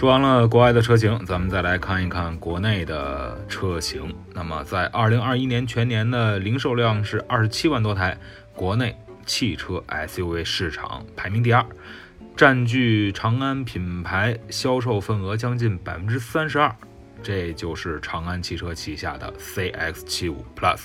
说完了国外的车型，咱们再来看一看国内的车型。那么，在二零二一年全年的零售量是二十七万多台，国内汽车 SUV 市场排名第二，占据长安品牌销售份额将近百分之三十二。这就是长安汽车旗下的 CX75 Plus。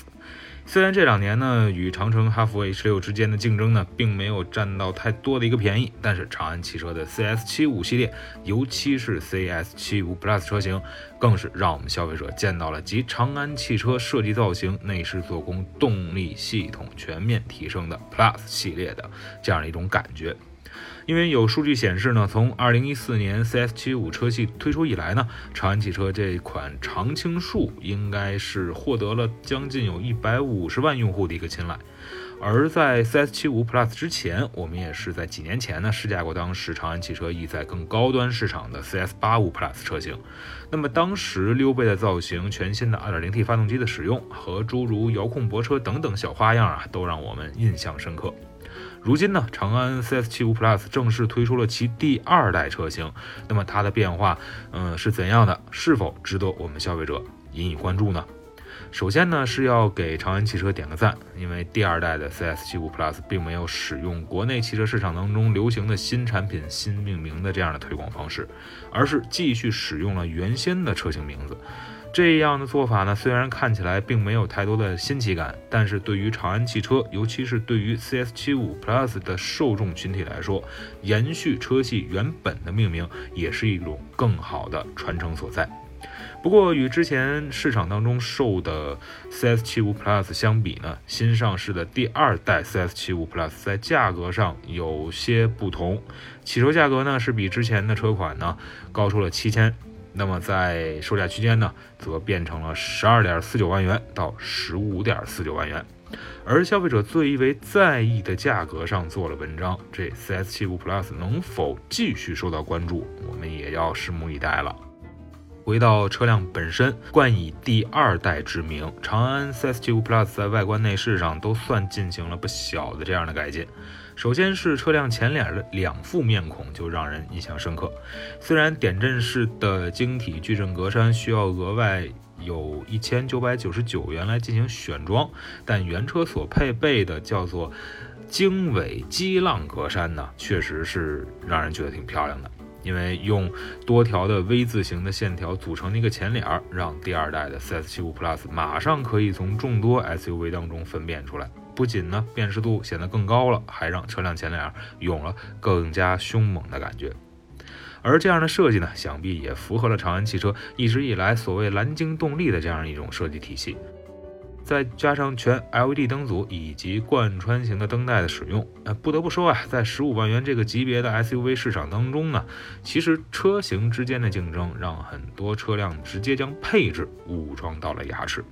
虽然这两年呢，与长城、哈弗 H 六之间的竞争呢，并没有占到太多的一个便宜，但是长安汽车的 CS 七五系列，尤其是 CS 七五 Plus 车型，更是让我们消费者见到了集长安汽车设计造型、内饰做工、动力系统全面提升的 Plus 系列的这样一种感觉。因为有数据显示呢，从二零一四年 CS75 车系推出以来呢，长安汽车这款常青树应该是获得了将近有一百五十万用户的一个青睐。而在 CS75 Plus 之前，我们也是在几年前呢试驾过当时长安汽车意在更高端市场的 CS85 Plus 车型。那么当时溜背的造型、全新的 2.0T 发动机的使用和诸如遥控泊车等等小花样啊，都让我们印象深刻。如今呢，长安 CS75 Plus 正式推出了其第二代车型，那么它的变化，嗯，是怎样的？是否值得我们消费者引以关注呢？首先呢，是要给长安汽车点个赞，因为第二代的 CS75 Plus 并没有使用国内汽车市场当中流行的新产品新命名的这样的推广方式，而是继续使用了原先的车型名字。这样的做法呢，虽然看起来并没有太多的新奇感，但是对于长安汽车，尤其是对于 CS75 Plus 的受众群体来说，延续车系原本的命名也是一种更好的传承所在。不过，与之前市场当中售的 CS75 Plus 相比呢，新上市的第二代 CS75 Plus 在价格上有些不同，起售价格呢是比之前的车款呢高出了七千。那么在售价区间呢，则变成了十二点四九万元到十五点四九万元，而消费者最为在意的价格上做了文章，这 CS75 Plus 能否继续受到关注，我们也要拭目以待了。回到车辆本身，冠以第二代之名，长安 CS75 Plus 在外观内饰上都算进行了不小的这样的改进。首先是车辆前脸的两副面孔就让人印象深刻，虽然点阵式的晶体矩阵格栅需要额外有一千九百九十九元来进行选装，但原车所配备的叫做经纬激浪格栅呢，确实是让人觉得挺漂亮的。因为用多条的 V 字形的线条组成的一个前脸，让第二代的 CS75 Plus 马上可以从众多 SUV 当中分辨出来。不仅呢辨识度显得更高了，还让车辆前脸有了更加凶猛的感觉。而这样的设计呢，想必也符合了长安汽车一直以来所谓蓝鲸动力的这样一种设计体系。再加上全 LED 灯组以及贯穿型的灯带的使用，呃，不得不说啊，在十五万元这个级别的 SUV 市场当中呢，其实车型之间的竞争让很多车辆直接将配置武装到了牙齿。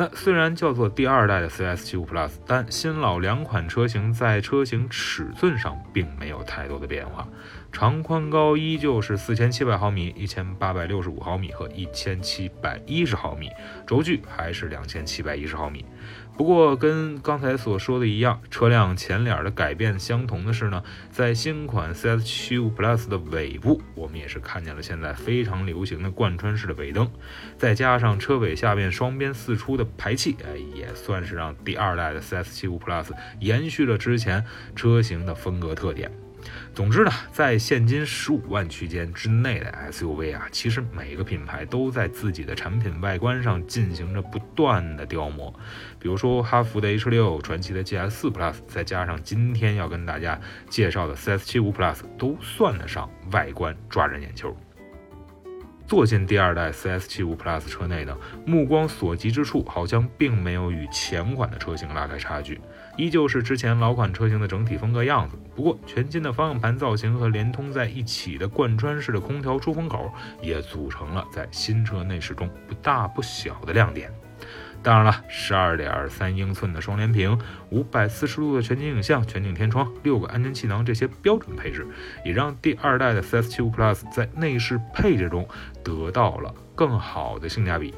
那虽然叫做第二代的 CS75 Plus，但新老两款车型在车型尺寸上并没有太多的变化，长宽高依旧是四千七百毫米、一千八百六十五毫米和一千七百一十毫米，轴距还是两千七百一十毫米。不过，跟刚才所说的一样，车辆前脸的改变相同的是呢，在新款 CS75 Plus 的尾部，我们也是看见了现在非常流行的贯穿式的尾灯，再加上车尾下面双边四出的排气，哎，也算是让第二代的 CS75 Plus 延续了之前车型的风格特点。总之呢，在现金十五万区间之内的 SUV 啊，其实每个品牌都在自己的产品外观上进行着不断的雕磨。比如说哈弗的 H 六、传祺的 GS 4 Plus，再加上今天要跟大家介绍的 CS 七五 Plus，都算得上外观抓人眼球。坐进第二代 CS75 Plus 车内呢，目光所及之处好像并没有与前款的车型拉开差距，依旧是之前老款车型的整体风格样子。不过，全新的方向盘造型和连通在一起的贯穿式的空调出风口，也组成了在新车内饰中不大不小的亮点。当然了，十二点三英寸的双联屏、五百四十度的全景影像、全景天窗、六个安全气囊这些标准配置，也让第二代的 CS75 Plus 在内饰配置中得到了更好的性价比。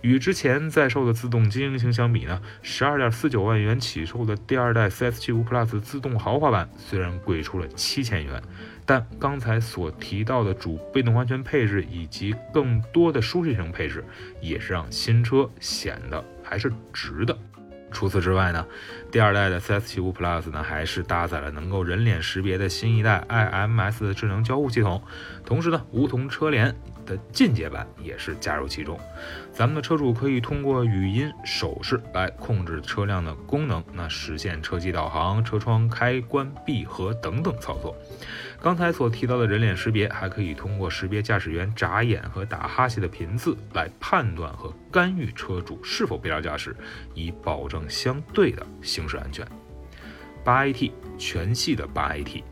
与之前在售的自动精英型相比呢，十二点四九万元起售的第二代 CS 七五 Plus 自动豪华版虽然贵出了七千元，但刚才所提到的主被动安全配置以及更多的舒适性配置，也是让新车显得还是值的。除此之外呢，第二代的 CS75 Plus 呢还是搭载了能够人脸识别的新一代 IMS 智能交互系统，同时呢，梧桐车联的进阶版也是加入其中。咱们的车主可以通过语音、手势来控制车辆的功能，那实现车机导航、车窗开关闭合等等操作。刚才所提到的人脸识别，还可以通过识别驾驶员眨眼和打哈欠的频次来判断和干预车主是否疲劳驾驶，以保证相对的行驶安全。八 AT 全系的八 AT，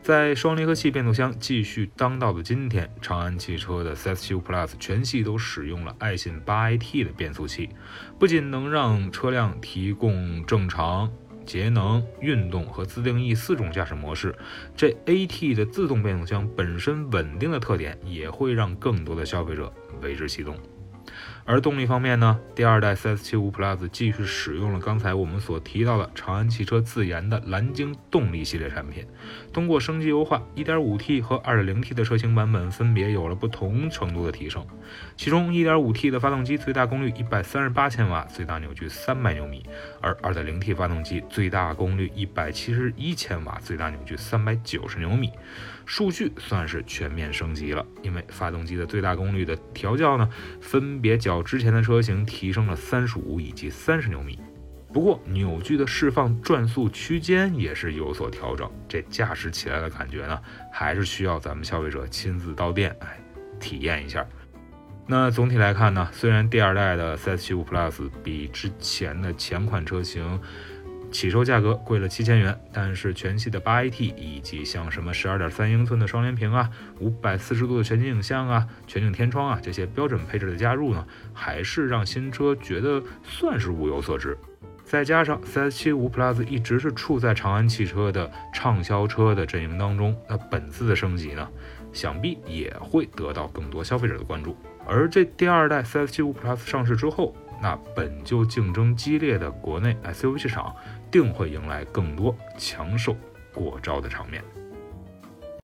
在双离合器变速箱继续当道的今天，长安汽车的 CS75 Plus 全系都使用了爱信八 AT 的变速器，不仅能让车辆提供正常。节能、运动和自定义四种驾驶模式，这 AT 的自动变速箱本身稳定的特点，也会让更多的消费者为之启动。而动力方面呢，第二代 CS75 Plus 继续使用了刚才我们所提到的长安汽车自研的蓝鲸动力系列产品，通过升级优化，1.5T 和 2.0T 的车型版本分别有了不同程度的提升。其中，1.5T 的发动机最大功率138千瓦，最大扭矩300牛米；而 2.0T 发动机最大功率171千瓦，最大扭矩390牛米。数据算是全面升级了，因为发动机的最大功率的调教呢，分别较。之前的车型提升了三十五以及三十牛米，不过扭矩的释放转速区间也是有所调整，这驾驶起来的感觉呢，还是需要咱们消费者亲自到店哎体验一下。那总体来看呢，虽然第二代的 CS75 Plus 比之前的前款车型。起售价格贵了七千元，但是全系的八 AT 以及像什么十二点三英寸的双联屏啊、五百四十度的全景影像啊、全景天窗啊这些标准配置的加入呢，还是让新车觉得算是物有所值。再加上 CS75 Plus 一直是处在长安汽车的畅销车的阵营当中，那本次的升级呢，想必也会得到更多消费者的关注。而这第二代 CS75 Plus 上市之后，那本就竞争激烈的国内 SUV 市场，定会迎来更多强手过招的场面。